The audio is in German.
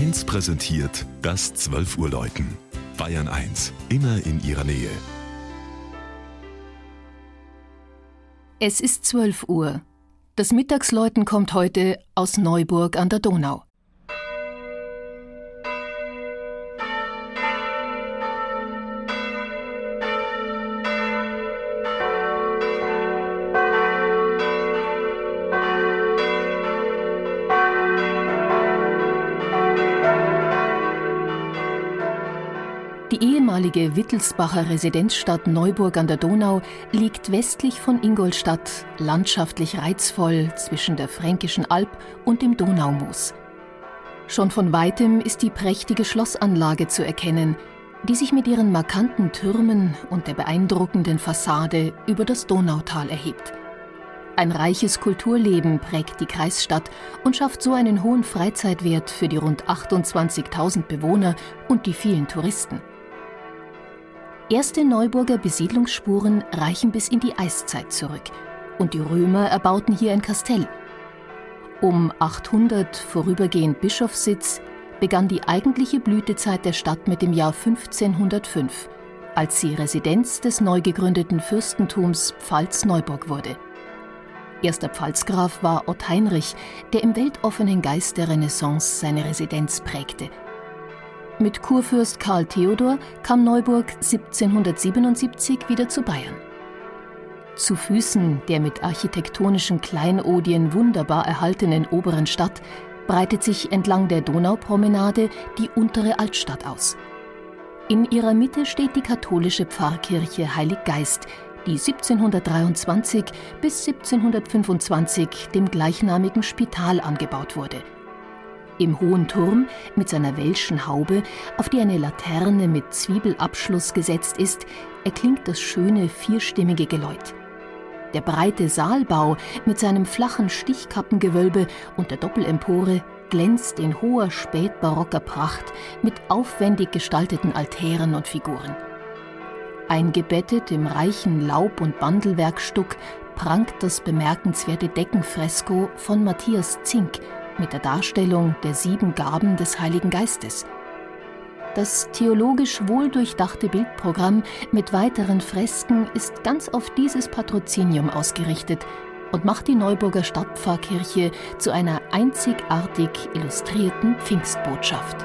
1 präsentiert das 12 Uhr Läuten. Bayern 1, immer in ihrer Nähe. Es ist 12 Uhr. Das Mittagsläuten kommt heute aus Neuburg an der Donau. Die ehemalige Wittelsbacher Residenzstadt Neuburg an der Donau liegt westlich von Ingolstadt, landschaftlich reizvoll zwischen der Fränkischen Alb und dem Donaumoos. Schon von weitem ist die prächtige Schlossanlage zu erkennen, die sich mit ihren markanten Türmen und der beeindruckenden Fassade über das Donautal erhebt. Ein reiches Kulturleben prägt die Kreisstadt und schafft so einen hohen Freizeitwert für die rund 28.000 Bewohner und die vielen Touristen. Erste Neuburger Besiedlungsspuren reichen bis in die Eiszeit zurück und die Römer erbauten hier ein Kastell. Um 800 vorübergehend Bischofssitz begann die eigentliche Blütezeit der Stadt mit dem Jahr 1505, als sie Residenz des neu gegründeten Fürstentums Pfalz-Neuburg wurde. Erster Pfalzgraf war Ott Heinrich, der im weltoffenen Geist der Renaissance seine Residenz prägte – mit Kurfürst Karl Theodor kam Neuburg 1777 wieder zu Bayern. Zu Füßen der mit architektonischen Kleinodien wunderbar erhaltenen oberen Stadt breitet sich entlang der Donaupromenade die untere Altstadt aus. In ihrer Mitte steht die katholische Pfarrkirche Heilig Geist, die 1723 bis 1725 dem gleichnamigen Spital angebaut wurde – im hohen Turm mit seiner welschen Haube, auf die eine Laterne mit Zwiebelabschluss gesetzt ist, erklingt das schöne vierstimmige Geläut. Der breite Saalbau mit seinem flachen Stichkappengewölbe und der Doppelempore glänzt in hoher spätbarocker Pracht mit aufwendig gestalteten Altären und Figuren. Eingebettet im reichen Laub- und Bandelwerkstuck prangt das bemerkenswerte Deckenfresko von Matthias Zink mit der Darstellung der sieben Gaben des Heiligen Geistes. Das theologisch wohldurchdachte Bildprogramm mit weiteren Fresken ist ganz auf dieses Patrozinium ausgerichtet und macht die Neuburger Stadtpfarrkirche zu einer einzigartig illustrierten Pfingstbotschaft.